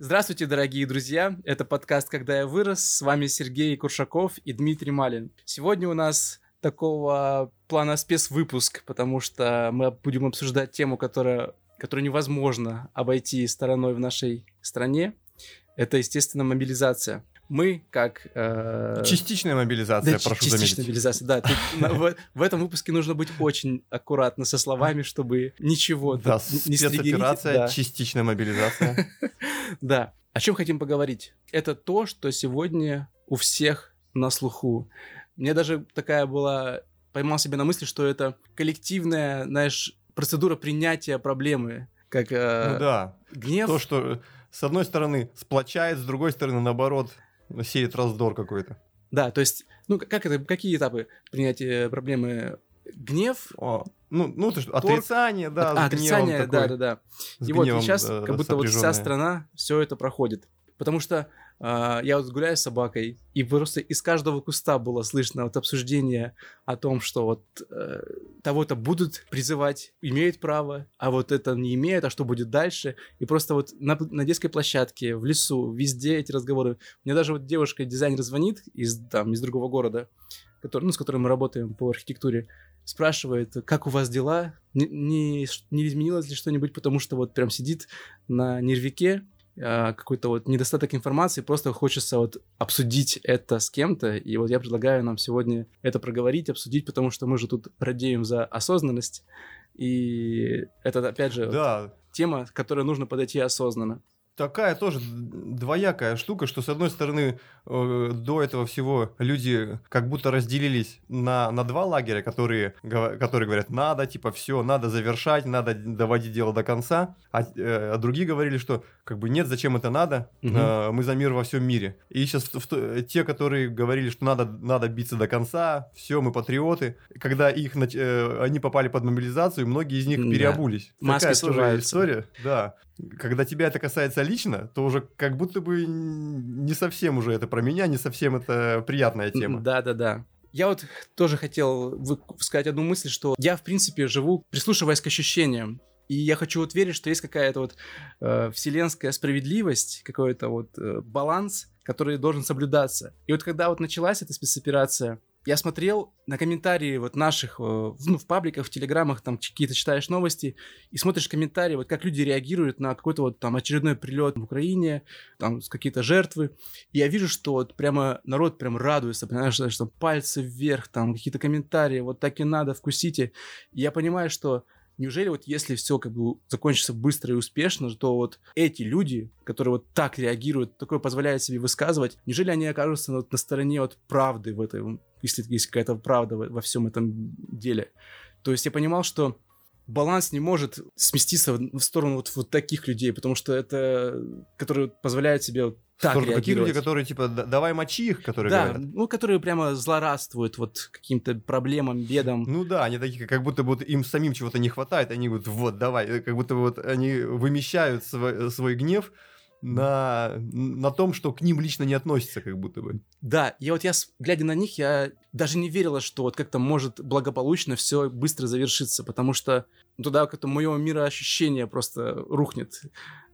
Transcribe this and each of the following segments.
Здравствуйте, дорогие друзья! Это подкаст «Когда я вырос». С вами Сергей Куршаков и Дмитрий Малин. Сегодня у нас такого плана спецвыпуск, потому что мы будем обсуждать тему, которая, которую невозможно обойти стороной в нашей стране. Это, естественно, мобилизация мы как... Э... Частичная мобилизация, да, прошу частичная заметить. мобилизация, да. Тут, в, в этом выпуске нужно быть очень аккуратно со словами, чтобы ничего да, не спецоперация, да. частичная мобилизация. Да. О чем хотим поговорить? Это то, что сегодня у всех на слуху. Мне даже такая была... Поймал себя на мысли, что это коллективная, знаешь, процедура принятия проблемы. Как, э, ну да. Гнев. То, что с одной стороны сплочает, с другой стороны, наоборот, сеет раздор какой-то. Да, то есть, ну, как это, какие этапы принятия проблемы? Гнев? О, ну, ну, ты что, отрицание, да, а, отрицание, да, да, да. И вот сейчас как будто вот вся страна все это проходит. Потому что я вот гуляю с собакой, и просто из каждого куста было слышно вот обсуждение о том, что вот uh, того-то будут призывать, имеют право, а вот это не имеют, а что будет дальше. И просто вот на, на детской площадке, в лесу, везде эти разговоры. Мне даже вот девушка, дизайнер звонит из, там, из другого города, который, ну, с которым мы работаем по архитектуре, спрашивает, как у вас дела, не, не, не изменилось ли что-нибудь, потому что вот прям сидит на нервике, а, какой-то вот недостаток информации, просто хочется вот обсудить это с кем-то, и вот я предлагаю нам сегодня это проговорить, обсудить, потому что мы же тут радеем за осознанность, и это, опять же, да. вот тема, к которой нужно подойти осознанно такая тоже двоякая штука, что с одной стороны э, до этого всего люди как будто разделились на, на два лагеря, которые, которые говорят, надо, типа, все, надо завершать, надо доводить дело до конца, а, э, а другие говорили, что как бы нет, зачем это надо, угу. э, мы за мир во всем мире. И сейчас в, в, те, которые говорили, что надо, надо биться до конца, все, мы патриоты, когда их, э, они попали под мобилизацию, многие из них да. переобулись. Маски Такая тоже история, да когда тебя это касается лично, то уже как будто бы не совсем уже это про меня, не совсем это приятная тема. Да-да-да. Я вот тоже хотел сказать одну мысль, что я, в принципе, живу, прислушиваясь к ощущениям. И я хочу вот верить, что есть какая-то вот э, вселенская справедливость, какой-то вот э, баланс, который должен соблюдаться. И вот когда вот началась эта спецоперация, я смотрел на комментарии вот наших, э, ну, в пабликах, в телеграмах, там какие-то читаешь новости, и смотришь комментарии, вот как люди реагируют на какой-то вот там очередной прилет в Украине, там какие-то жертвы, и я вижу, что вот прямо народ прям радуется, понимаешь, что пальцы вверх, там какие-то комментарии, вот так и надо, вкусите. И я понимаю, что Неужели вот если все как бы закончится быстро и успешно, то вот эти люди, которые вот так реагируют, такое позволяют себе высказывать, неужели они окажутся вот на стороне вот правды в этом, если есть какая-то правда во, во всем этом деле? То есть я понимал, что баланс не может сместиться в сторону вот, вот таких людей, потому что это, которые позволяют себе вот так Сторону такие люди, которые типа давай мочи их, которые да, говорят. ну которые прямо злорадствуют вот каким-то проблемам, бедам. Ну да, они такие, как будто вот им самим чего-то не хватает, они вот вот давай, как будто вот они вымещают свой, свой гнев на, на том, что к ним лично не относится, как будто бы. Да, и вот я, глядя на них, я даже не верила, что вот как-то может благополучно все быстро завершиться, потому что туда как-то мое мироощущение просто рухнет.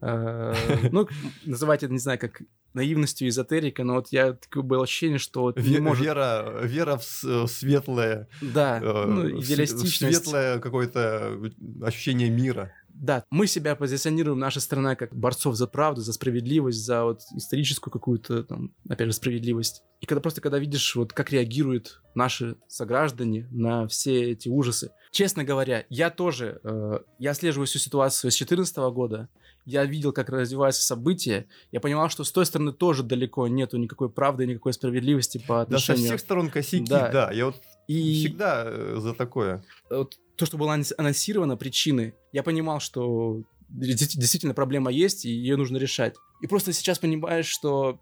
Э, ну, называть это, не знаю, как наивностью эзотерика, но вот я такое было ощущение, что вот не может... Вера, вера в светлое. Да, э, ну, идеалистичность. Светлое какое-то ощущение мира. Да, мы себя позиционируем, наша страна, как борцов за правду, за справедливость, за вот историческую какую-то, там, опять же, справедливость. И когда просто, когда видишь, вот как реагируют наши сограждане на все эти ужасы. Честно говоря, я тоже, э, я отслеживаю всю ситуацию с 2014 года, я видел, как развиваются события, я понимал, что с той стороны тоже далеко нету никакой правды, никакой справедливости по отношению... Да, со всех сторон косяки, да. да. Я вот и... всегда э, за такое. Вот то, что было анонсировано, причины, я понимал, что действительно проблема есть, и ее нужно решать. И просто сейчас понимаешь, что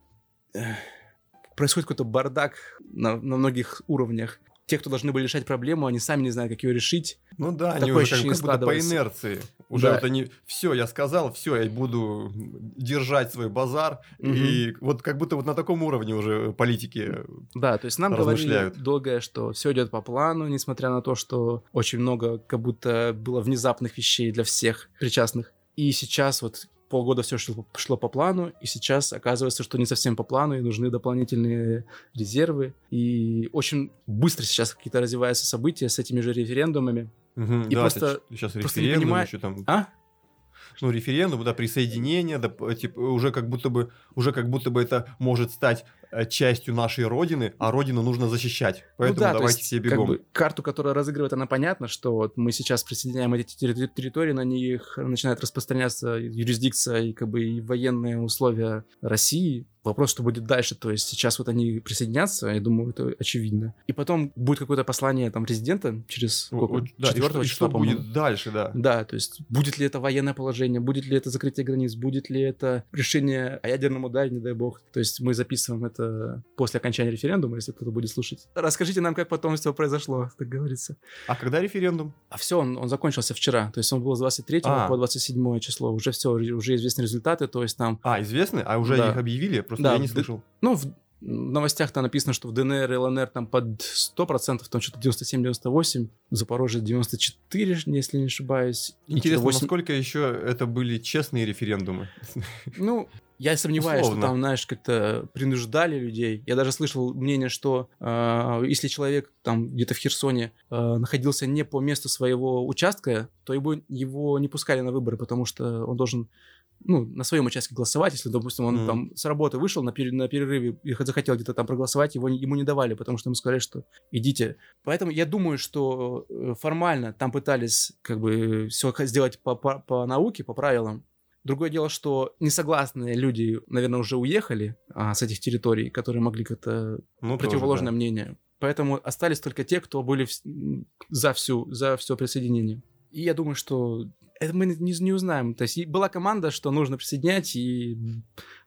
происходит какой-то бардак на, на многих уровнях те, кто должны были решать проблему, они сами не знают, как ее решить. Ну да, Такое они уже как, как будто по инерции. Уже да. вот они, все, я сказал, все, я буду держать свой базар. Угу. И вот как будто вот на таком уровне уже политики Да, то есть нам говорили долгое, что все идет по плану, несмотря на то, что очень много как будто было внезапных вещей для всех причастных. И сейчас вот полгода все шло, шло по плану, и сейчас оказывается, что не совсем по плану, и нужны дополнительные резервы. И очень быстро сейчас какие-то развиваются события с этими же референдумами. Мгм, И да, просто- сейчас просто не референдум понимаю- еще там, А? ну референдум, да, присоединение, да, типа уже как будто бы, уже как будто бы это может стать частью нашей родины, а родину нужно защищать, поэтому ну да, давайте есть, все как бегом. бы, карту, которая разыгрывает, она понятна, что вот мы сейчас присоединяем эти терри- территории, на них начинает распространяться юрисдикция и как бы и военные условия России. Вопрос, что будет дальше. То есть сейчас вот они присоединятся, я думаю, это очевидно. И потом будет какое-то послание там президента через сколько? да, и 4 что, числа, что будет дальше, да. Да, то есть будет ли это военное положение, будет ли это закрытие границ, будет ли это решение о ядерном ударе, не дай бог. То есть мы записываем это после окончания референдума, если кто-то будет слушать. Расскажите нам, как потом все произошло, так говорится. А когда референдум? А все, он, он закончился вчера. То есть он был с 23 А. по 27 число. Уже все, уже известны результаты. То есть там, А, известны? А уже Да. их объявили? Просто Да, я не д- слышал. ну, в новостях там написано, что в ДНР и ЛНР там под 100%, там что-то 97-98, Запорожье 94, если не ошибаюсь. Интересно, что-то 8 насколько еще это были честные референдумы? Ну, я сомневаюсь, Условно. что там, знаешь, как-то принуждали людей. Я даже слышал мнение, что э, если человек там где-то в Херсоне э, находился не по месту своего участка, то его, его не пускали на выборы, потому что он должен ну, на своем участке голосовать, если, допустим, он Мгм. там с работы вышел на, пере- на перерыве и захотел где-то там проголосовать, его, ему не давали, потому что ему сказали, что идите. Поэтому я думаю, что э, формально там пытались как бы все сделать по, по, по науке, по правилам. Другое дело, что несогласные люди, наверное, уже уехали а, с этих территорий, которые могли как-то Ну, противоположное тоже, мнение. Поэтому остались только те, кто были м, за всю, за все присоединение. И я думаю, что это мы не, не узнаем. То есть была команда, что нужно присоединять, и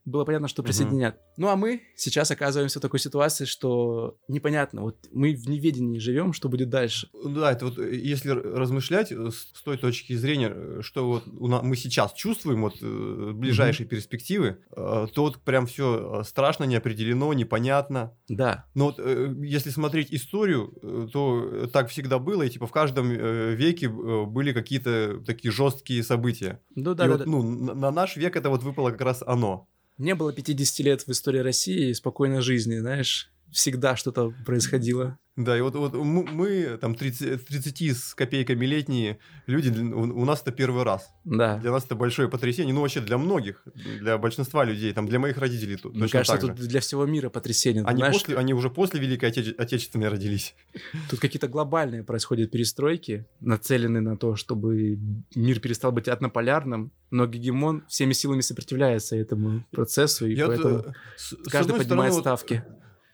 было понятно, что присоединят. Ну а мы сейчас оказываемся в такой ситуации, что непонятно. Вот мы в неведении живем, что будет дальше. да. Да, это вот э, если размышлять э, с той точки зрения, э, что вот мы сейчас чувствуем вот ближайшие перспективы, э, то вот прям все страшно, не определено, непонятно. Да, Но вот если смотреть историю, то так всегда было, и типа в каждом веке были какие-то такие жесткие события. ну и да, да, вот, да. ну, на наш век это вот выпало как раз оно. Не было 50 лет в истории России спокойной жизни, знаешь. Всегда что-то происходило. Да, и вот, вот мы, мы, там 30, 30 с копейками летние люди, у, у нас это первый раз. Да. Для нас это большое потрясение, ну вообще для многих, для большинства людей, там для моих родителей то- Мне кажется, тут для всего мира потрясение. Они, знаешь, после, они уже после Великой Отече- Отечественной родились. Тут какие-то глобальные происходят перестройки, нацеленные на то, чтобы мир перестал быть однополярным, но гегемон всеми силами сопротивляется этому процессу, и Я вот, поэтому э, каждый поднимает стороны, вот, ставки.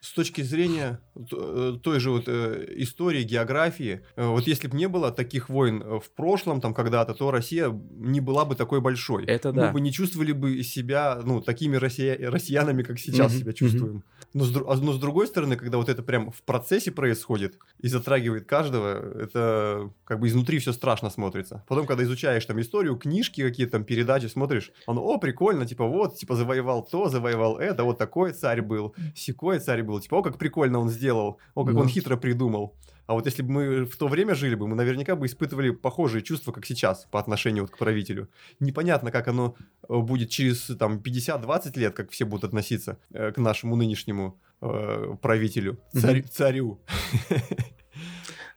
С точки зрения э, той же вот э, истории, географии, э, вот если бы не было таких войн в прошлом, там когда-то, то Россия не была бы такой большой. Это да. Мы бы не чувствовали бы себя, ну, такими россия- россиянами, как сейчас Мгм, себя чувствуем. Но с, а- но с другой стороны, когда вот это прям в процессе происходит и затрагивает каждого, это как бы изнутри все страшно смотрится. Потом, когда изучаешь там историю, книжки какие-то там, передачи смотришь, оно, о, прикольно, типа вот, типа завоевал то, завоевал это, вот такой царь был, секой царь был, типа, о, как прикольно он сделал, о, как Да. он хитро придумал. А вот если бы мы в то время жили бы, мы наверняка бы испытывали похожие чувства, как сейчас, по отношению вот к правителю. Непонятно, как оно э, будет через там 50-20 лет, как все будут относиться э, к нашему нынешнему э, правителю, царь- царю.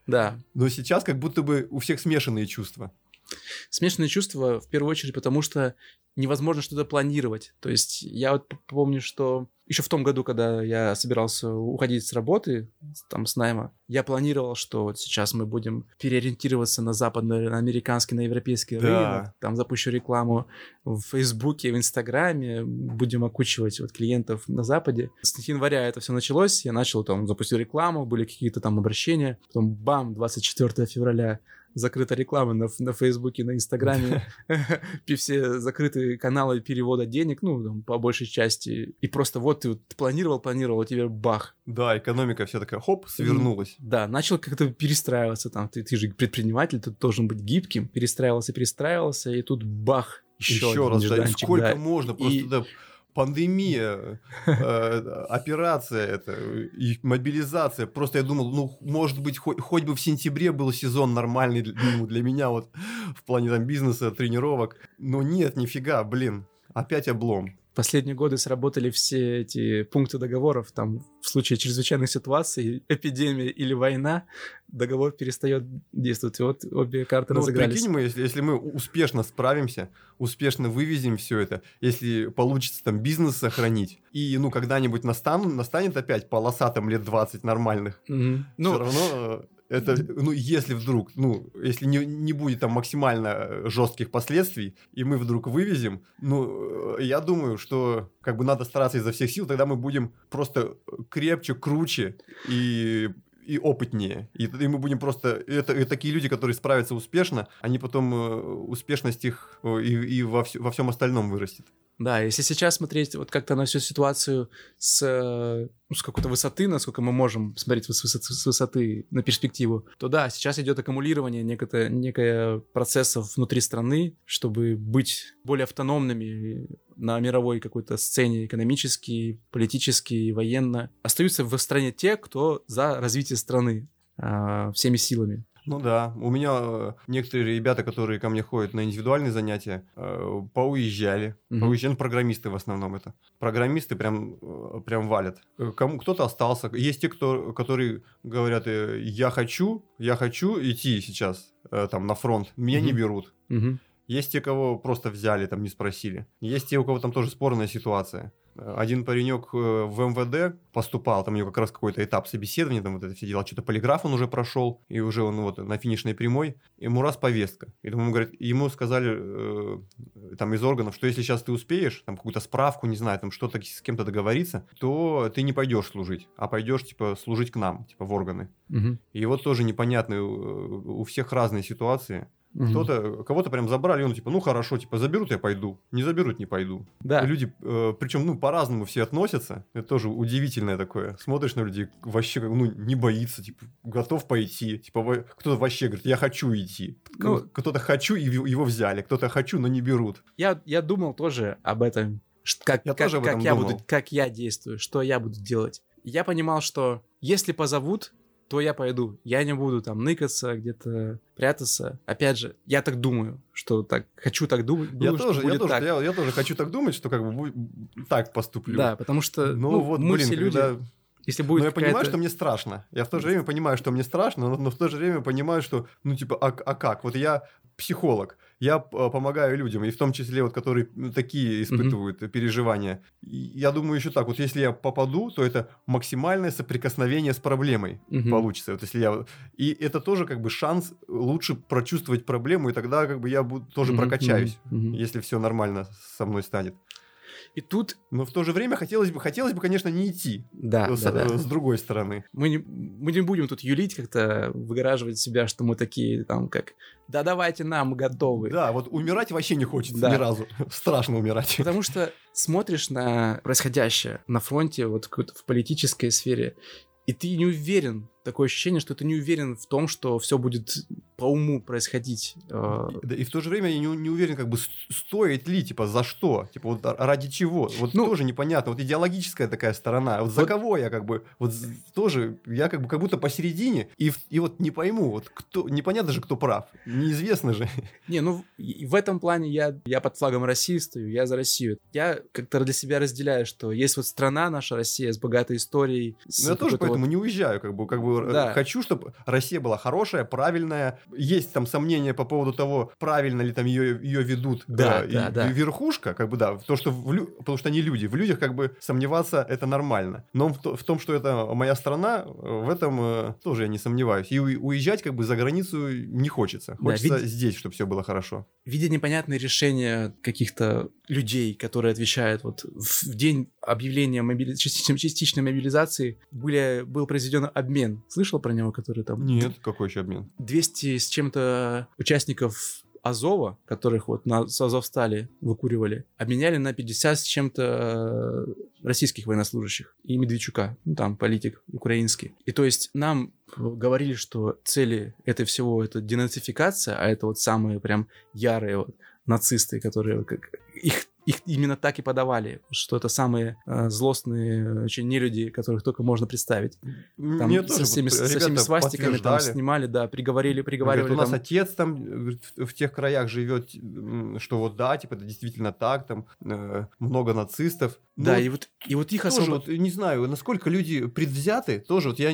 Да. Но сейчас как будто бы у всех смешанные чувства. Смешанные чувства, в первую очередь, потому что невозможно что-то планировать. То есть я вот помню, что еще в том году, когда я собирался уходить с работы, там, с найма, я планировал, что вот сейчас мы будем переориентироваться на западный, на американский, на европейский Да. рынок, там запущу рекламу в Фейсбуке, в Инстаграме, будем окучивать вот клиентов на Западе. С января это все началось, я начал там, запустил рекламу, были какие-то там обращения, потом бам, 24 февраля закрыта реклама на, на Фейсбуке, на Инстаграме, все закрытые каналы перевода денег, ну, по большей части. И просто вот ты планировал, планировал, а тебе бах. Да, экономика вся такая, хоп, свернулась. Да, начал как-то перестраиваться там. Ты, ты же предприниматель, ты должен быть гибким. Перестраивался, перестраивался, и тут бах, еще, Еще, раз, да, сколько да. можно, просто И- да, пандемия, э, операция это, и мобилизация. Просто я думал, ну, может быть, хоть, хоть бы в сентябре был сезон нормальный для, ну, для меня вот в плане там бизнеса, тренировок. Но нет, нифига, блин, опять облом последние годы сработали все эти пункты договоров, там в случае чрезвычайных ситуаций, эпидемия или война, договор перестает действовать. И вот обе карты ну, разыгрались. Прикинь, мы, если, если мы успешно справимся, успешно вывезем все это, если получится там бизнес сохранить, и ну когда-нибудь настанут, настанет опять полоса там лет 20 нормальных, mm-hmm. все ну, равно э, это, ну, если вдруг, ну, если не, не будет там максимально э, жестких последствий, и мы вдруг вывезем, ну, э, я думаю, что как бы надо стараться изо всех сил, тогда мы будем просто крепче, круче и и опытнее. И, и мы будем просто... Это, это такие люди, которые справятся успешно, они потом э, успешность их и, и во, вс- во всем остальном вырастет. Да, если сейчас смотреть вот как-то на всю ситуацию с, э, ну, с какой-то высоты, насколько мы можем смотреть с высоты, с высоты на перспективу, то да, сейчас идет аккумулирование некое, некое процессов внутри страны, чтобы быть более автономными на мировой какой-то сцене экономически, политически, военно. Остаются в стране те, кто за развитие страны э, всеми силами. Ну да, у меня э, некоторые ребята, которые ко мне ходят на индивидуальные занятия, э, поуезжали. Угу. Поуезжали, ну, программисты в основном это. Программисты прям, э, прям валят. Кому, кто-то остался. Есть те, кто, которые говорят, я хочу, я хочу идти сейчас там на фронт, меня угу. не берут. Угу. Есть те, кого просто взяли, там не спросили. Есть те, у кого там тоже спорная ситуация. Один паренек э, в МВД поступал, там у него как раз какой-то этап собеседования, там вот это все дела, что-то полиграф он уже прошел, и уже он вот на финишной прямой, ему раз повестка. И ему, говорят, ему сказали э, там из органов, что если сейчас ты успеешь, там какую-то справку, не знаю, там что-то с кем-то договориться, то ты не пойдешь служить, а пойдешь, типа, служить к нам, типа, в органы. Угу. И вот тоже непонятно, у всех разные ситуации. Угу. Кто-то, кого-то прям забрали, он типа, ну хорошо, типа заберут, я пойду, не заберут, не пойду. Да. И люди, э, причем, ну по-разному все относятся, это тоже удивительное такое. Смотришь на людей, вообще, ну не боится, типа готов пойти, типа кто-то вообще говорит, я хочу идти, ну, кто-то хочу и его взяли, кто-то хочу, но не берут. Я я думал тоже об этом, как я как, тоже об этом как я буду, как я действую, что я буду делать. Я понимал, что если позовут, то я пойду. Я не буду там ныкаться, где-то прятаться. Опять же, я так думаю, что так хочу так думать. Я думаю, тоже, я тоже, так. Я, я тоже хочу так думать, что как бы так поступлю. Да, потому что ну, ну вот, мы блин, все люди. Когда... Если будет но я понимаю, что мне страшно. Я в то же время понимаю, что мне страшно, но, но в то же время понимаю, что, ну, типа, а, а как? Вот я психолог я э, помогаю людям, и в том числе вот, которые такие испытывают mm-hmm. переживания. Я думаю еще так, вот если я попаду, то это максимальное соприкосновение с проблемой mm-hmm. получится. Вот если я... И это тоже как бы шанс лучше прочувствовать проблему, и тогда как бы я буду, тоже mm-hmm. прокачаюсь, mm-hmm. если все нормально со мной станет. И тут... Но в то же время хотелось бы, хотелось бы, конечно, не идти. Да, с, да, да. с другой стороны. Мы не, мы не будем тут юлить, как-то выгораживать себя, что мы такие, там, как... Да давайте нам, готовы. Да, вот умирать вообще не хочется да. ни разу. Страшно умирать. Потому что смотришь на происходящее на фронте, вот в политической сфере, и ты не уверен, такое ощущение, что ты не уверен в том, что все будет по уму происходить. Э. Да, и в то же время я не, не уверен, как бы стоит ли, типа, за что, типа, вот ради чего. Вот ну, тоже непонятно. Вот идеологическая такая сторона. Вот, вот за кого я как бы, вот тоже, я как бы как будто посередине, и, и вот не пойму, вот кто, непонятно же, кто прав. Неизвестно же. Не, ну, в этом плане я, я под флагом России стою, я за Россию. Я как-то для себя разделяю, что есть вот страна наша Россия с богатой историей. Ну, я тоже поэтому вот... не уезжаю, как бы, как бы да. хочу, чтобы Россия была хорошая, правильная. Есть там сомнения по поводу того, правильно ли там ее, ее ведут да, э, да, да. верхушка, как бы да, то, что в, потому что они люди. В людях как бы сомневаться это нормально. Но в, в том, что это моя страна, в этом э, тоже я не сомневаюсь. И уезжать как бы за границу не хочется. Хочется да, вид... здесь, чтобы все было хорошо. Видя непонятные решения каких-то людей, которые отвечают вот в день объявления мобили... частичной мобилизации были, был произведен обмен. Слышал про него, который там... Нет, какой еще обмен? 200 с чем-то участников Азова, которых вот на с Азовстали выкуривали, обменяли на 50 с чем-то э, российских военнослужащих и Медведчука, ну там политик украинский. И то есть нам говорили, что цели это всего это денацификация, а это вот самые прям ярые вот нацисты, которые их их именно так и подавали, что это самые э, злостные очень нелюди, которых только можно представить. Там Мне со тоже всеми, со всеми свастиками там снимали, да, приговорили, приговаривали. Говорит, у нас там. отец там в в тех краях живет, что вот да, типа это действительно так, там э, много нацистов. Да, Ну, и вот, и вот их тоже особо... вот, не знаю, насколько люди предвзяты, тоже вот я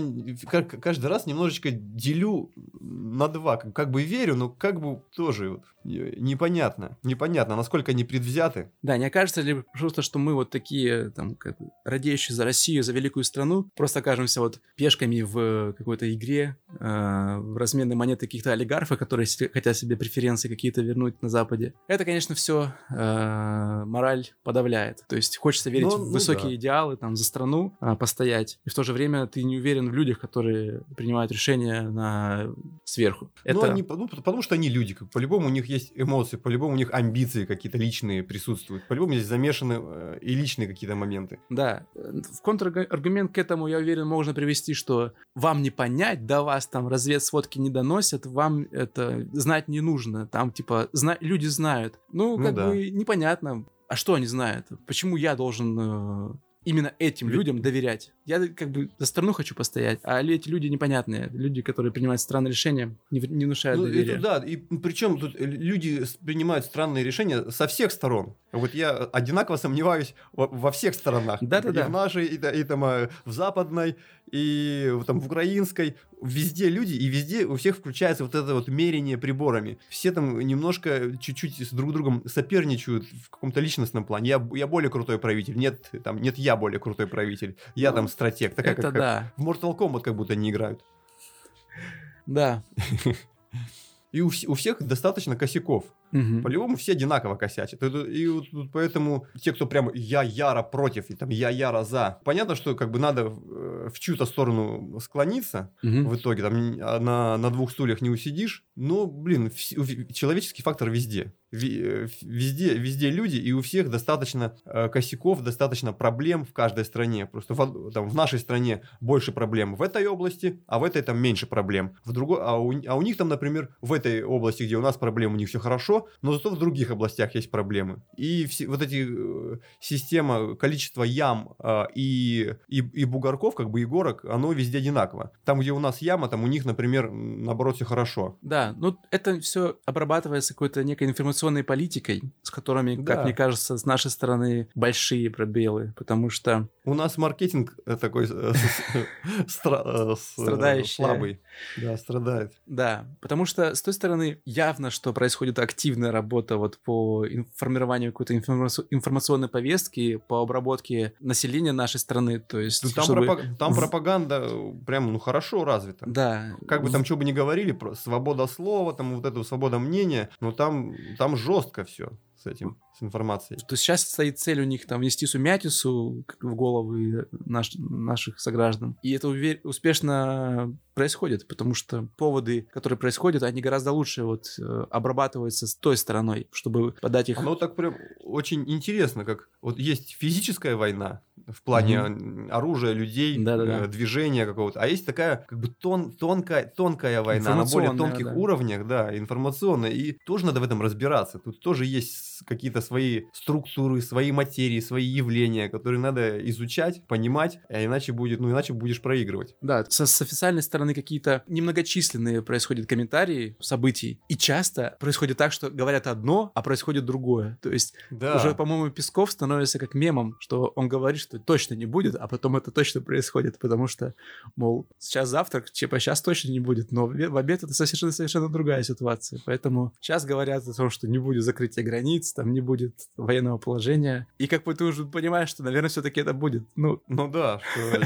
каждый раз немножечко делю на два, как, бы верю, но как бы тоже э, непонятно, непонятно, насколько они предвзяты. Да, не окажется ли просто, что мы вот такие, там, как радеющие за Россию, за великую страну, просто окажемся вот пешками в какой-то игре, э, в разменной монеты каких-то олигархов, которые хотят себе преференции какие-то вернуть на Западе. Это, конечно, все мораль подавляет. То есть хочется верить Ну, в ну высокие да. идеалы, там, за страну а, постоять, и в то же время ты не уверен в людях, которые принимают решения на сверху. Но Это... они, ну, потому что они люди, по-любому у них есть эмоции, по-любому у них амбиции какие-то личные присутствуют, по-любому здесь замешаны э, и личные какие-то моменты. Да, в контраргумент к этому, я уверен, можно привести, что вам не понять, до вас там разведсводки не доносят, вам это знать не нужно. Там, типа, зна- люди знают. Ну, Ну как да. бы непонятно. А что они знают? Почему я должен э, именно этим Лю- людям доверять? Я как бы за страну хочу постоять, а эти люди непонятные. Люди, которые принимают странные решения, не, не внушают Ну, доверия. это да, и причем тут э, люди принимают странные решения со всех сторон. Вот я одинаково сомневаюсь во, во всех сторонах. Да-да-да. И в нашей, и, та- и там э, в западной, и там в украинской. Везде люди, и везде у всех включается вот это вот мерение приборами. Все там немножко, чуть-чуть с друг другом соперничают в каком-то личностном плане. Я, я более крутой правитель. Нет, там, нет, я более крутой правитель. Я Ну, там стратег. Такая, это как, как да, в Mortal Kombat как будто не играют. да. И у, у всех достаточно косяков. Мгм. По-любому все одинаково косячат. И тут поэтому те, кто прямо я яро против, и там я яро за. Понятно, что как бы надо э, в чью-то сторону склониться. Мгм. В итоге там а на, на двух стульях не усидишь. Но, блин, у- человеческий фактор везде. Э, Везде, везде люди, и у всех достаточно э, косяков, достаточно проблем в каждой стране. Просто в, там, в нашей стране больше проблем в этой области, а в этой там меньше проблем. В другой, а, у, а у них там, например, в этой области, где у нас проблем, у них все хорошо, но зато в других областях есть проблемы. И все, вот эти э, система, количество ям э, и, и, и бугорков, как бы и горок, оно везде одинаково. Там, где у нас яма, там у них, например, наоборот, все хорошо. Да, ну это все обрабатывается какой-то некой информационной политикой, с которыми, Да. как мне кажется, с нашей стороны большие пробелы, потому что У нас маркетинг э, такой э, э, Страдающий. слабый. Да, страдает. Да, потому что с той стороны явно, что происходит активная работа вот по формированию какой-то информаци- информационной повестки, по обработке населения нашей страны, то есть Ну, Там, чтобы- пропаг- там в- пропаганда прям ну хорошо развита. Да. Как бы там что бы ни говорили, про свобода слова, там вот эта свобода мнения, но там, там жестко все с этим, с информацией. То есть сейчас стоит цель у них там внести сумятицу в головы наш- наших сограждан. И это уве- успешно происходит, потому что поводы, которые происходят, они гораздо лучше вот э, обрабатываются с той стороной, чтобы подать их... Оно так прям очень интересно, как вот есть физическая война в плане м, оружия, людей, Да-да-да. э, движения какого-то, а есть такая как бы тон, тонкая, тонкая война на более тонких да. уровнях, да, информационная, и тоже надо в этом разбираться. Тут тоже есть какие-то свои структуры, свои материи, свои явления, которые надо изучать, понимать, а иначе будет, ну иначе будешь проигрывать. Да, со- с официальной стороны какие-то немногочисленные происходят комментарии событий, и часто происходит так, что говорят одно, а происходит другое. То есть Да. уже, по-моему, Песков становится как мемом, что он говорит, что точно не будет, а потом это точно происходит, потому что, мол, сейчас завтрак, типа сейчас точно не будет, но в обе- в обед это совершенно, совершенно другая ситуация. Поэтому сейчас говорят о том, что не будет закрытия границ, там не будет военного положения. И как бы ты уже понимаешь, что, наверное, все-таки это будет. Ну, Ну да, что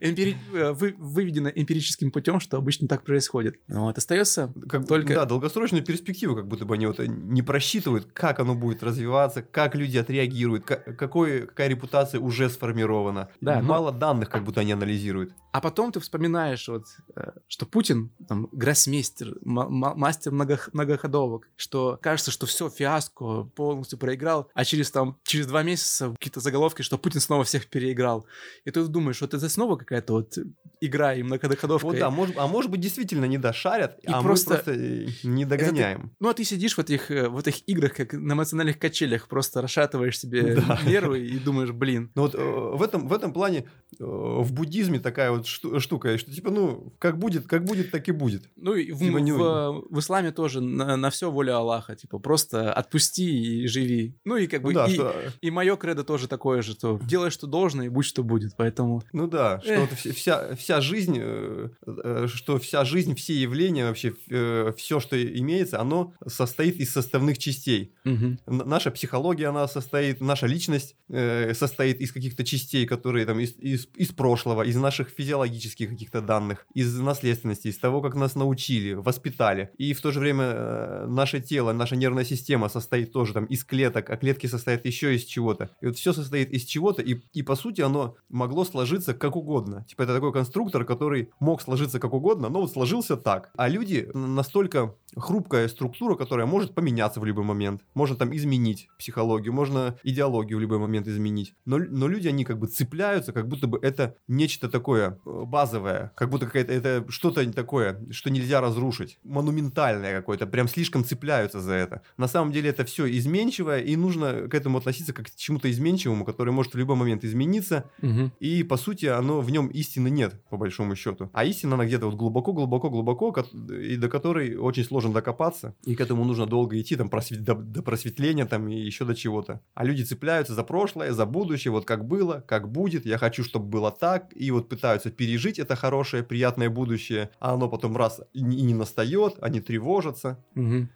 эмпири- э, вы- выведено эмпирическим путем, что обычно так происходит. Вот, остается как, Только- да, долгосрочную перспективу, как будто бы они вот не просчитывают, как оно будет развиваться, как люди отреагируют, ка- какой, какая репутация уже сформирована. Да, ну- Мало данных, как будто они анализируют. А потом ты вспоминаешь, вот, э, что Путин, там, гроссмейстер, мастер много, многоходовок, что кажется, что все, фиаско, полностью проиграл, а через там, через два месяца какие-то заголовки, что Путин снова всех переиграл. И ты думаешь, вот это снова какая-то вот игра и многоходовка. Вот да, может, а может быть действительно не дошарят, и а просто, мы просто э, не догоняем. Ты, ну а ты сидишь в этих, э, в этих играх, как на эмоциональных качелях, просто расшатываешь себе да. нервы и думаешь, блин. Ну вот в этом, в этом плане в буддизме такая вот вот штука, что типа, ну, как будет, как будет, так и будет. Ну, и в, типа, в, в, в исламе тоже на, на все воля Аллаха, типа, просто отпусти и живи. Ну, и как бы, ну, да, и, что... и мое кредо тоже такое же, то делай, что должно, и будь, что будет, поэтому... Ну да, что вот вся, вся жизнь, э, э, что вся жизнь, все явления, вообще э, все, что имеется, оно состоит из составных частей. Угу. Наша психология, она состоит, наша личность состоит из каких-то частей, которые там из, из, из прошлого, из наших физиологических физиологических каких-то данных, из наследственности, из того, как нас научили, воспитали. И в то же время э, наше тело, наша нервная система состоит тоже там из клеток, а клетки состоят еще из чего-то. И вот все состоит из чего-то, и, и по сути оно могло сложиться как угодно. Типа это такой конструктор, который мог сложиться как угодно, но вот сложился так. А люди настолько хрупкая структура, которая может поменяться в любой момент. Можно там изменить психологию, можно идеологию в любой момент изменить. Но, но люди, они как бы цепляются, как будто бы это нечто такое базовое, как будто какое-то это что-то такое, что нельзя разрушить. Монументальное какое-то, прям слишком цепляются за это. На самом деле это все изменчивое, и нужно к этому относиться как к чему-то изменчивому, который может в любой момент измениться. Угу. И по сути оно в нем истины нет, по большому счету. А истина она где-то вот глубоко-глубоко-глубоко, и до которой очень сложно сложно докопаться, и к этому нужно долго идти, там, просвет... до, до просветления, там, и еще до чего-то. А люди цепляются за прошлое, за будущее, вот как было, как будет, я хочу, чтобы было так, и вот пытаются пережить это хорошее, приятное будущее, а оно потом раз и не настает, они тревожатся. Угу.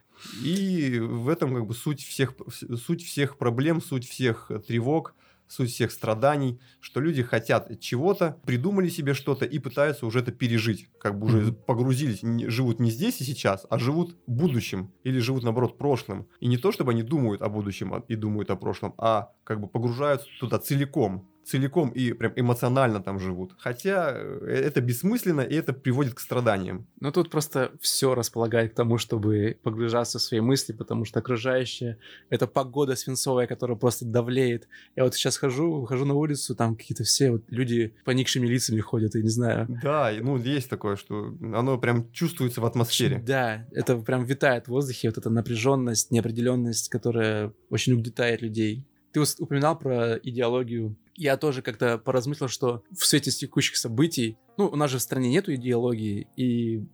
И в этом как бы суть всех, суть всех проблем, суть всех тревог – суть всех страданий, что люди хотят чего-то, придумали себе что-то и пытаются уже это пережить, как бы уже погрузились, живут не здесь и сейчас, а живут будущим или живут наоборот прошлым. И не то, чтобы они думают о будущем а, и думают о прошлом, а как бы погружаются туда целиком целиком и прям эмоционально там живут. Хотя э, это бессмысленно, и это приводит к страданиям. Но тут просто все располагает к тому, чтобы погружаться в свои мысли, потому что окружающее — это погода свинцовая, которая просто давлеет. Я вот сейчас хожу, хожу на улицу, там какие-то все вот люди поникшими лицами ходят, и не знаю. Да, ну есть такое, что оно прям чувствуется в атмосфере. Да, это прям витает в воздухе, вот эта напряженность, неопределенность, которая очень угнетает людей. Ты упоминал про идеологию я тоже как-то поразмыслил, что в свете текущих событий, ну, у нас же в стране нету идеологии, и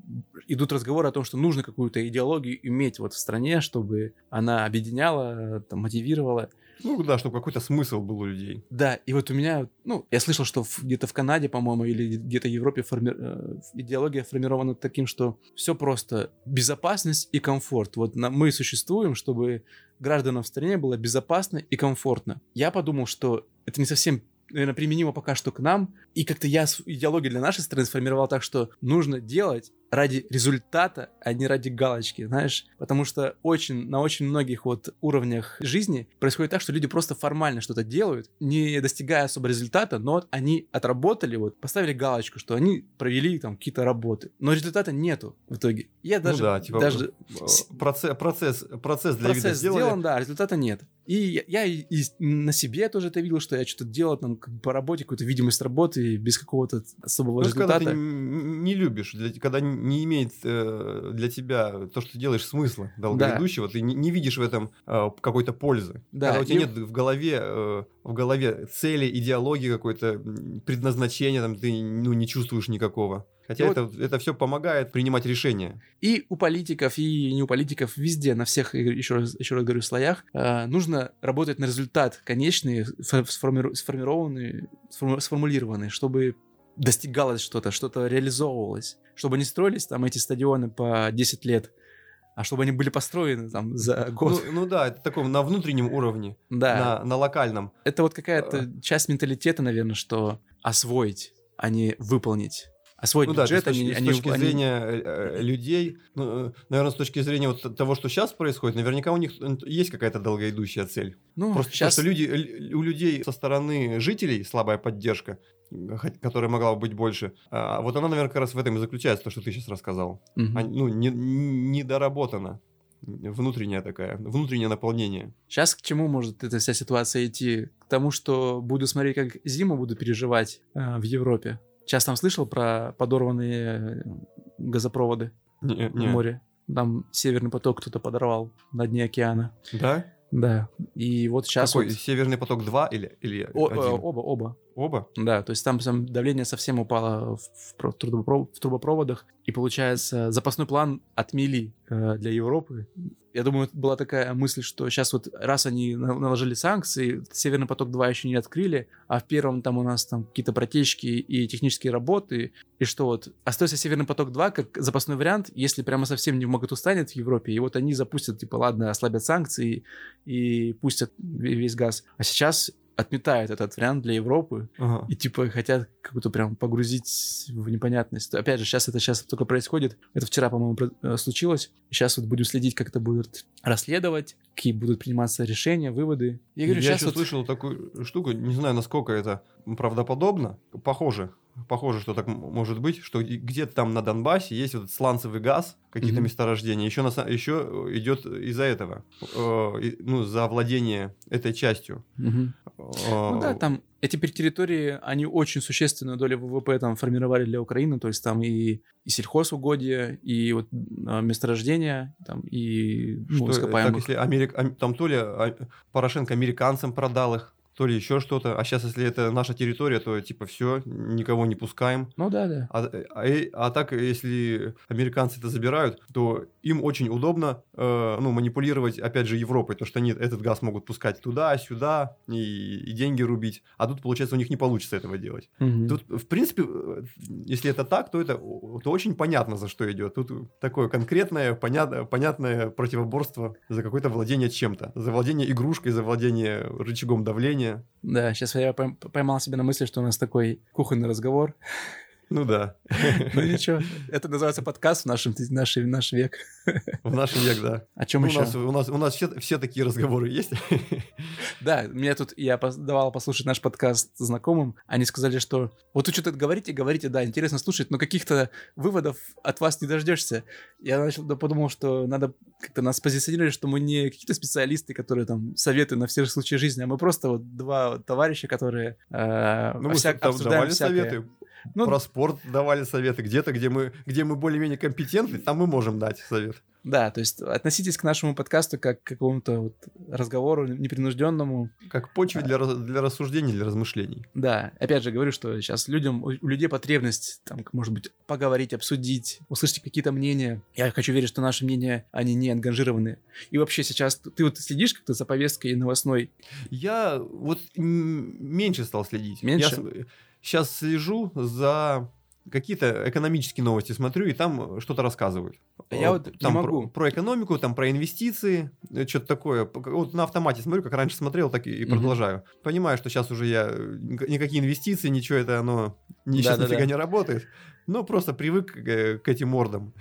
идут разговоры о том, что нужно какую-то идеологию иметь вот в стране, чтобы она объединяла, там, мотивировала. Ну да, чтобы какой-то смысл был у людей. Да, и вот у меня, ну, я слышал, что где-то в Канаде, по-моему, или где-то в Европе форми... Э, идеология формирована таким, что все просто безопасность и комфорт. Вот на... мы существуем, чтобы гражданам в стране было безопасно и комфортно. Я подумал, что это не совсем наверное, применимо пока что к нам. И как-то я идеологию для нашей страны сформировал так, что нужно делать ради результата, а не ради галочки, знаешь? Потому что очень, на очень многих вот уровнях жизни происходит так, что люди просто формально что-то делают, не достигая особо результата, но они отработали, вот, поставили галочку, что они провели там какие-то работы. Но результата нету в итоге. Я ну даже... Ну да, типа даже... процесс, процесс, процесс для процесс вида сделан, да, результата нет. И я, и, и на себе тоже это видел, что я что-то делал там по работе, какую-то видимость работы без какого-то особого ну, результата. когда ты не любишь, для, когда не имеет э, для тебя то, что ты делаешь, смысла долгоидущего, да. ты не, не видишь в этом э, какой-то пользы. Да, когда у тебя и... нет в голове, э, в голове цели, идеологии какой-то, предназначения, там, ты ну, не чувствуешь никакого. Хотя вот. это, это все помогает принимать решения. И у политиков, и не у политиков, везде, на всех, еще раз, еще раз говорю, слоях, э, нужно работать на результат конечный, сформи- сформированный, сформулированный, чтобы достигалось что-то, что-то реализовывалось, чтобы не строились там эти стадионы по 10 лет, а чтобы они были построены там за год. Ну, ну да, это таком на внутреннем уровне, да. на, на локальном. Это вот какая-то часть менталитета, наверное, что освоить, а не выполнить А свой Ну да, бюджет есть они... с они- точки они- зрения э, э, людей, ну, наверное, с точки зрения вот того, что сейчас происходит, наверняка у них есть какая-то долгоидущая цель. Ну, Просто сейчас... потому что люди, у людей со стороны жителей слабая поддержка, которая могла бы быть больше. А вот она, наверное, как раз в этом и заключается, то, что ты сейчас рассказал. Мгм. А, ну, не, недоработана. Внутренняя такая, внутреннее наполнение. Сейчас к чему может эта вся ситуация идти? К тому, что буду смотреть, как зиму буду переживать э, в Европе. Сейчас там слышал про подорванные э, газопроводы Не, в не. море. Там Северный поток кто-то подорвал на дне океана. Да? Да. И вот сейчас... Какой? Северный поток 2 или, или О- э, один? оба, оба. Оба? Да, то есть там, там давление совсем упало в, в про- трубопро- в трубопроводах, и получается запасной план отмели э, для Европы. Я думаю, была такая мысль, что сейчас вот раз они на- наложили санкции, Северный поток-2 еще не открыли, а в первом там у нас там какие-то протечки и технические работы, и что вот остается Северный поток-2 как запасной вариант, если прямо совсем не в моготу станет в Европе, и вот они запустят, типа, ладно, ослабят санкции и пустят ве- весь газ. А сейчас отметают этот вариант для Европы, Ага. и типа хотят как-то прям погрузить в непонятность. Опять же, сейчас это сейчас только происходит. Это вчера, по-моему, про- э, случилось. Сейчас вот будем следить, как это будут расследовать, какие будут приниматься решения, выводы. Я говорю, Я сейчас еще вот... слышал такую штуку, не знаю, насколько это правдоподобно. Похоже, похоже, что так может быть, что где-то там на Донбассе есть вот этот сланцевый газ, какие-то Мгм. месторождения. Еще, на, еще идет из-за этого, э, ну, за владение этой частью. Мгм. Ну да, Э, там эти территории, они очень существенную долю ВВП там формировали для Украины, то есть там и, и сельхозугодия, и вот а, месторождения, там и ну, что, э, так, ископаемых. если Америк- ам- там то ли а, Порошенко американцам продал их, то ли еще что-то. А сейчас, если это наша территория, то типа все, никого не пускаем. Ну да, да. А, а, а так, если американцы это забирают, то им очень удобно э, ну, манипулировать, опять же, Европой, то что они этот газ могут пускать туда, сюда и, и деньги рубить. А тут, получается, у них не получится этого делать. Мгм. Тут, в принципе, э, если это так, то это то очень понятно, за что идет. Тут такое конкретное, понятное, понятное противоборство за какое-то владение чем-то. За владение игрушкой, за владение рычагом давления. Да, сейчас я пойм- поймал себя на мысли, что у нас такой кухонный разговор. Ну да, Ну ничего, это называется подкаст в нашем, наш, наш век. в наш век, да. О чем Ну, у, еще? нас, у нас, у нас все, все такие разговоры есть. Да, мне тут, я давал послушать наш подкаст знакомым, они сказали, что вот вы что-то говорите, говорите, да, интересно слушать, но каких-то выводов от вас не дождешься. Я начал, да, подумал, что надо как-то нас позиционировать, что мы не какие-то специалисты, которые там советы на все случаи жизни, а мы просто вот два товарища, которые э, Ну, мы там обсуждаем давали всякое. советы. Ну, Про спорт давали советы. Где-то, где мы, где мы более-менее компетентны, там мы можем дать совет. Да, то есть относитесь к нашему подкасту как к какому-то вот разговору непринужденному. Как почве для, для рассуждений, для размышлений. Да, опять же говорю, что сейчас людям, у людей потребность, там, может быть, поговорить, обсудить, услышать какие-то мнения. Я хочу верить, что наши мнения, они не ангажированы. И вообще сейчас ты вот следишь как-то за повесткой новостной? Я вот меньше стал следить. Меньше? Сейчас слежу за какие-то экономические новости смотрю, и там что-то рассказывают. Я Э, вот не там про- могу. Про, экономику, там про инвестиции, э, что-то такое. Вот на автомате смотрю, как раньше смотрел, так и, и Мгм. продолжаю. Понимаю, что сейчас уже я э, ник- никакие инвестиции, ничего это оно ни, сейчас Да-да-да. нифига не работает. Но просто привык к, к этим мордам.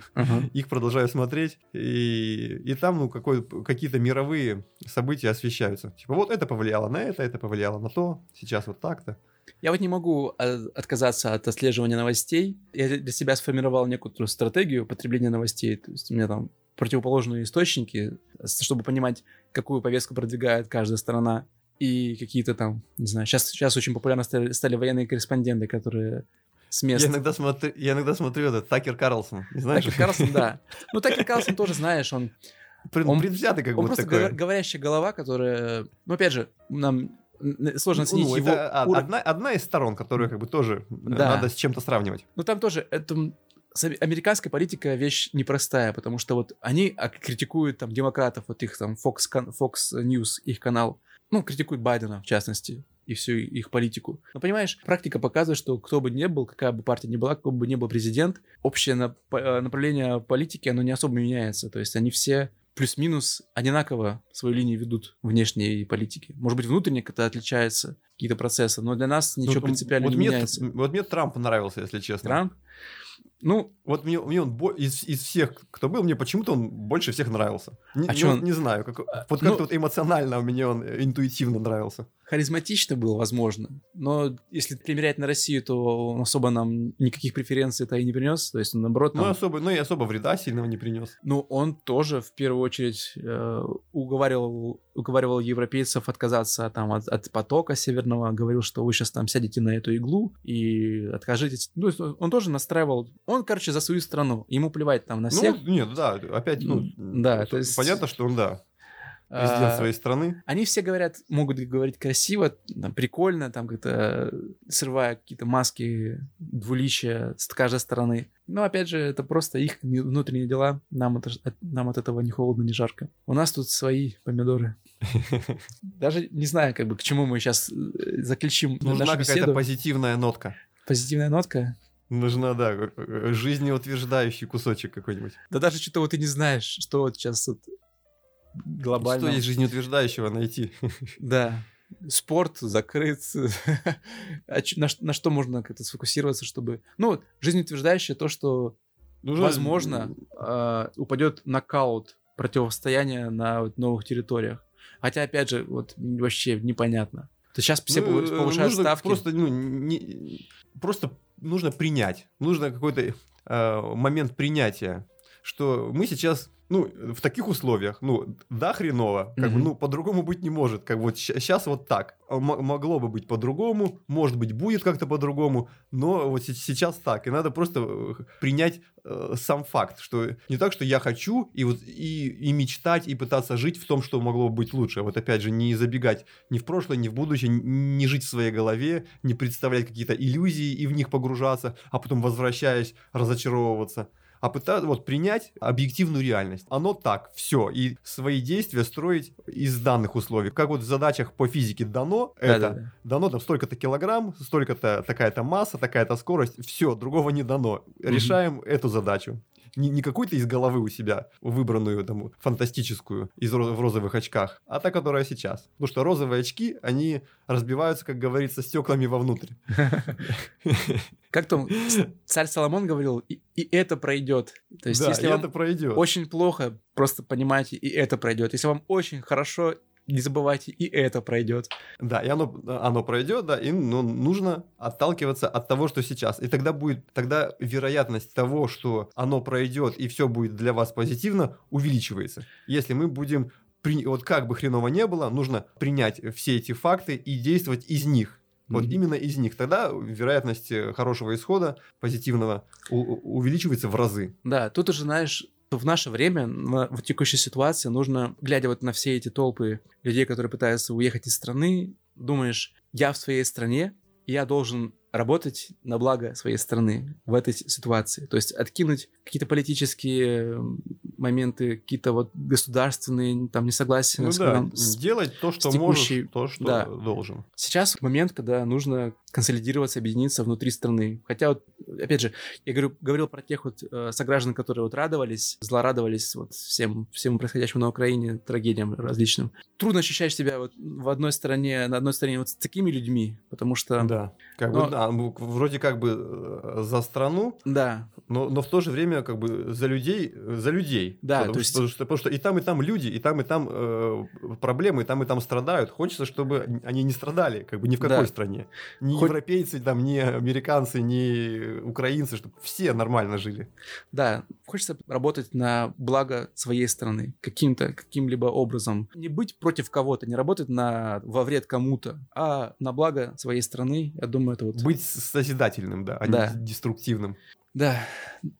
Их продолжаю смотреть, и, и там ну, какой, какие-то мировые события освещаются. Типа, вот это повлияло на это, это повлияло на то, сейчас вот так-то. Я вот не могу а, отказаться от отслеживания новостей. Я для себя сформировал некую стратегию потребления новостей. То есть у меня там противоположные источники, чтобы понимать, какую повестку продвигает каждая сторона. И какие-то там, не знаю, сейчас, сейчас очень популярны стали, стали военные корреспонденты, которые с мест... Я иногда, смотрю, я иногда смотрю этот Такер Карлсон, не знаешь? Такер Карлсон, да. Ну, Такер Карлсон тоже, знаешь, он, Пред- он- предвзятый как он будто просто такой. говоря- говорящая голова, которая... Ну, опять же, нам сложно Ну, оценить ну, его это уровень. одна, одна из сторон, которую как бы тоже э, Да. надо с чем-то сравнивать. Ну, там тоже это, американская политика вещь непростая, потому что вот они а, критикуют там демократов, вот их там Fox, Fox News, их канал, ну, критикуют Байдена, в частности, и всю их политику. Но понимаешь, практика показывает, что кто бы ни был, какая бы партия ни была, какой бы ни был президент, общее нап- э, направление политики, оно не особо меняется. То есть они все плюс-минус одинаково свою линию ведут внешней политики. Может быть, внутренне как-то отличается какие-то процессы, но для нас ничего Ну, принципиально вот не мне, меняется. Вот мне Трамп нравился, если честно. Трамп? Ну, Вот мне, мне он из, из всех, кто был, мне почему-то он больше всех нравился. Не, А не- он- не знаю, как, вот ну- как-то вот эмоционально меня он э, интуитивно нравился. харизматично был, возможно, но если примерять на Россию, то он особо нам никаких преференций это и не принес, то есть, наоборот, Ну, там- особо, ну и особо вреда сильного не принес. Ну, он тоже в первую очередь э, уговаривал, уговаривал европейцев отказаться там, от, от потока северного, говорил, что вы сейчас там сядете на эту иглу и откажитесь. Ну, он он тоже настраивал, он, короче, за свою страну, ему плевать там на всех. Ну, нет, да, опять, ну, Да, то есть- понятно, что он, да, президент А, своей страны. Они все говорят, могут говорить красиво, там, прикольно, там как-то э, срывая какие-то маски двуличия с каждой стороны. Но опять же, это просто их внутренние дела. Нам, это, от- нам от этого ни холодно, ни жарко. У нас тут свои помидоры. Даже не знаю, как бы, к чему мы сейчас заключим Нужна нашу какая-то беседу. позитивная нотка. Позитивная нотка. Нужна, да, э, э, жизнеутверждающий кусочек какой-нибудь. Да даже что-то вот ты не знаешь, что вот сейчас вот глобально. Что есть жизнеутверждающего найти? Да. Спорт закрыт. А на, что можно как-то сфокусироваться, чтобы... Ну, жизнеутверждающее то, что, Нужно- возможно, а, упадет нокаут противостояния на вот новых территориях. Хотя, опять же, вот вообще непонятно. То сейчас все Ну, повы- э, повышают нужно ставки. Просто, ну, не- просто нужно принять. Нужно какой-то э, момент принятия, что мы сейчас, ну, в таких условиях, ну, да, хреново, как бы, Мгм. ну, по-другому быть не может. Как вот сейчас вот так. А м- могло бы быть по-другому, может быть, будет как-то по-другому, но вот се- сейчас так. И надо просто э, принять э, сам факт, что не так, что я хочу и вот и, и мечтать, и пытаться жить в том, что могло бы быть лучше. Вот опять же, не забегать ни в прошлое, ни в будущее, не жить в своей голове, не представлять какие-то иллюзии и в них погружаться, а потом, возвращаясь, разочаровываться. А пытаться вот принять объективную реальность. Оно так, все. И свои действия строить из данных условий. Как вот в задачах по физике дано это, Да-да-да. дано там столько-то килограмм, столько-то такая-то масса, такая-то скорость, все, другого не дано. Решаем эту задачу. Не, не какую-то из головы у себя выбранную там фантастическую из в розовых очках, а та, которая сейчас. Потому что розовые очки, они разбиваются, как говорится, стеклами вовнутрь. Как там царь Соломон говорил, и, и это пройдет. То есть, да, если вам это пройдет. очень плохо, просто понимайте, и это пройдет. Если вам очень хорошо, не забывайте, и это пройдет. Да, и оно, оно пройдет, да, и ну, нужно отталкиваться от того, что сейчас. И тогда будет, тогда вероятность того, что оно пройдет и все будет для вас позитивно, увеличивается. Если мы будем, при- вот как бы хреново не было, нужно принять все эти факты и действовать из них. Вот Мгм. именно из них. Тогда вероятность э, хорошего исхода, позитивного, увеличивается в разы. Да, тут уже, знаешь, в наше время, на- в текущей ситуации, нужно, глядя вот на все эти толпы людей, которые пытаются уехать из страны, думаешь, я в своей стране, и я должен работать на благо своей страны в этой ситуации. То есть откинуть какие-то политические моменты, какие-то вот государственные там несогласия. Ну с- да, там, с- делать то, что текущей- можешь, то, что да. должен. Сейчас момент, когда нужно консолидироваться, объединиться внутри страны. Хотя вот, опять же, я говорю, говорил про тех вот э, сограждан, которые вот радовались, злорадовались вот всем, всем происходящему на Украине, трагедиям различным. Трудно ощущать себя вот в одной стороне, на одной стороне вот с такими людьми, потому что... Да. Как Но- бы, да, вроде как бы э, за страну, Да, но, но в то же время как бы за людей, э, за людей. Да, потому, то что, потому, что, потому что и там, и там люди, и там, и там э, проблемы, и там, и там страдают. Хочется, чтобы они не страдали, как бы ни в какой Да. стране. Ни Хоть- европейцы, там, ни американцы, ни украинцы, чтобы все нормально жили. да, хочется работать на благо своей страны каким-то, каким-либо образом. Не быть против кого-то, не работать на, во вред кому-то, а на благо своей страны. Я думаю, это вот... Быть созидательным, да, а Да. не деструктивным. Да,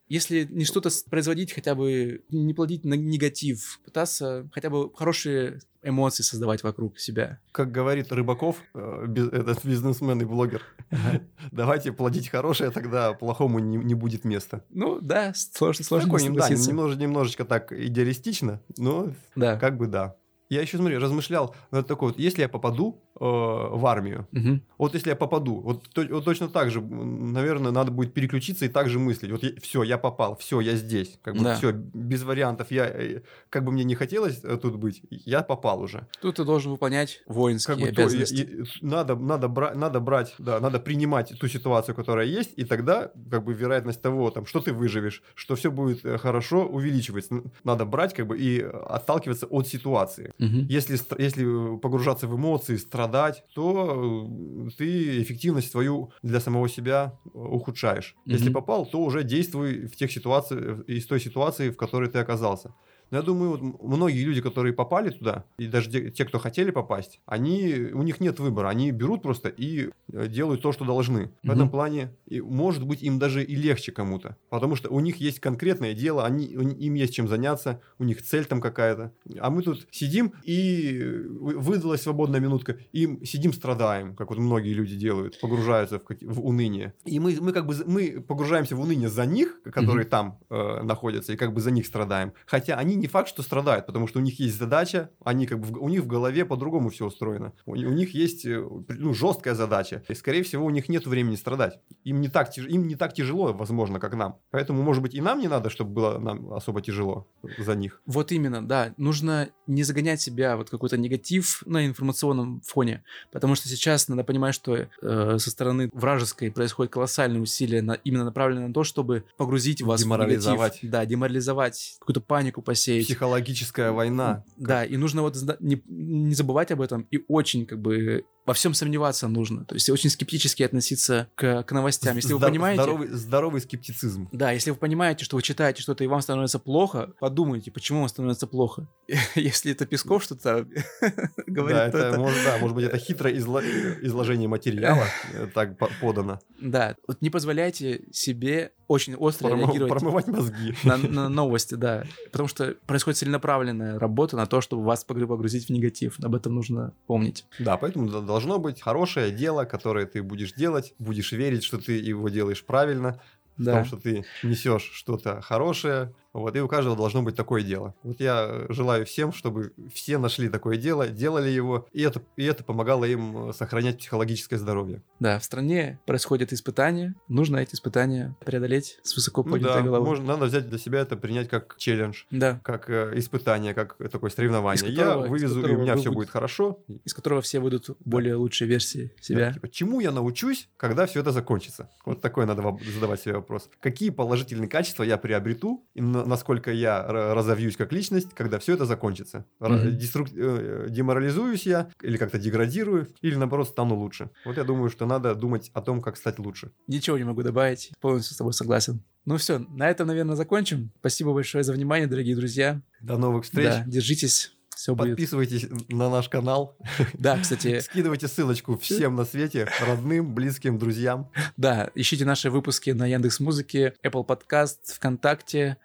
если не что-то производить, хотя бы не плодить на негатив, пытаться хотя бы хорошие эмоции создавать вокруг себя. Как говорит Рыбаков, э, этот бизнесмен и блогер, давайте плодить хорошее, тогда плохому не, не будет места. Ну да, сложно, сложно Такой, не да, согласиться. немнож- немножечко так идеалистично, но Да. как бы да. Я еще, смотри, размышлял над такой вот, если я попаду э, в армию, Мгм. вот если я попаду, вот, то- вот точно так же, наверное, надо будет переключиться и так же мыслить. Вот все, я попал, все, я здесь. Как бы Да. все, без вариантов. Я, э, как бы мне не хотелось э, тут быть, я попал уже. Тут ты должен выполнять воинские Как бы то, и- обязанности. и надо, надо, бра- надо брать, да, надо принимать ту ситуацию, которая есть, и тогда как бы вероятность того, там, что ты выживешь, что все будет э, хорошо, увеличивается. Надо брать как бы и отталкиваться от ситуации. Мгм. Если, если погружаться в эмоции, страдать, то э, ты эффективность свою для самого себя э, ухудшаешь. Если Мгм. попал, то уже действуй в тех ситуациях, из той ситуации, в которой ты оказался. Но я думаю, вот многие люди, которые попали туда, и даже те, кто хотели попасть, они, у них нет выбора. Они берут просто и э, делают то, что должны. В этом плане, и, может быть, им даже и легче кому-то. Потому что у них есть конкретное дело, они, им есть чем заняться, у них цель там какая-то. А мы тут сидим, и э, вы- выдалась свободная минутка, и сидим, страдаем, как вот многие люди делают, погружаются в, в уныние. И мы, мы как бы мы погружаемся в уныние за них, которые там э, находятся, и как бы за них страдаем. Хотя они не факт, что страдают, потому что у них есть задача, они как бы в- у них в голове по-другому все устроено. У, у них есть э, ну, жесткая задача, и скорее всего у них нет времени страдать. Им не так им не так тяжело, возможно, как нам. Поэтому, может быть, и нам не надо, чтобы было нам особо тяжело за них. Вот именно, да. Нужно не загонять себя вот какой-то негатив на информационном фоне, потому что сейчас надо понимать, что э, со стороны вражеской происходит колоссальные усилия, на, именно направленные на то, чтобы погрузить вас Деморализовать. в негатив. Да, деморализовать, какую-то панику посеять. Психологическая война. Да, и нужно вот не, не забывать об этом и очень как бы во всем сомневаться нужно. То есть очень скептически относиться к, к новостям. Если вы Здор- понимаете... Здоровый, здоровый скептицизм. Да, если вы понимаете, что вы читаете что-то и вам становится плохо, подумайте, почему вам становится плохо. Если это Песков что-то говорит, да, то это, это- Может, да, может быть, это хитрое изло- изложение материала э, так по- подано. Да, вот не позволяйте себе очень остро Промо- реагировать Промывать мозги. на, на новости, да. Потому что происходит целенаправленная работа на то, чтобы вас погру- погрузить в негатив. Об этом нужно помнить. Да, поэтому должно быть хорошее дело, которое ты будешь делать, будешь верить, что ты его делаешь правильно, Да. том, что ты несешь что-то хорошее. Вот, и у каждого должно быть такое дело. Вот я желаю всем, чтобы все нашли такое дело, делали его, и это, и это помогало им э, сохранять психологическое здоровье. Да, в стране происходят испытания. Нужно эти испытания преодолеть с высоко Ну поднятой да, головой. можно, надо взять для себя это, принять как челлендж, Да, как э, испытание, как такое соревнование. Я которого- из вывезу, и у меня все будет хорошо. из которого все выйдут более лучшие версии Да, себя. типа, чему я научусь, когда все это закончится? Вот такой надо задавать себе вопрос. Какие положительные качества я приобрету, и на- насколько я ра- разовьюсь как личность, когда все это закончится? Деструк- э, Деморализуюсь я, или как-то деградирую, или наоборот стану лучше? Вот я думаю, что надо думать о том, как стать лучше. Ничего не могу добавить, полностью с тобой согласен. Ну все, на этом, наверное, закончим. Спасибо большое за внимание, дорогие друзья. До новых встреч. Да, держитесь, все будет. Подписывайтесь на наш канал. Да, кстати, Скидывайте ссылочку всем на свете, родным, близким, друзьям. да, ищите наши выпуски на Яндекс Музыке, Apple Podcast, ВКонтакте.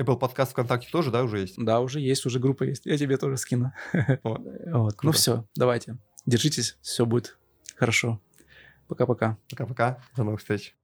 Apple подкаст ВКонтакте тоже, да, уже есть? Да, уже есть, уже группа есть. Я тебе тоже скину. Вот. Ну все, давайте. Держитесь, все будет хорошо. Пока-пока. Пока-пока. До новых встреч.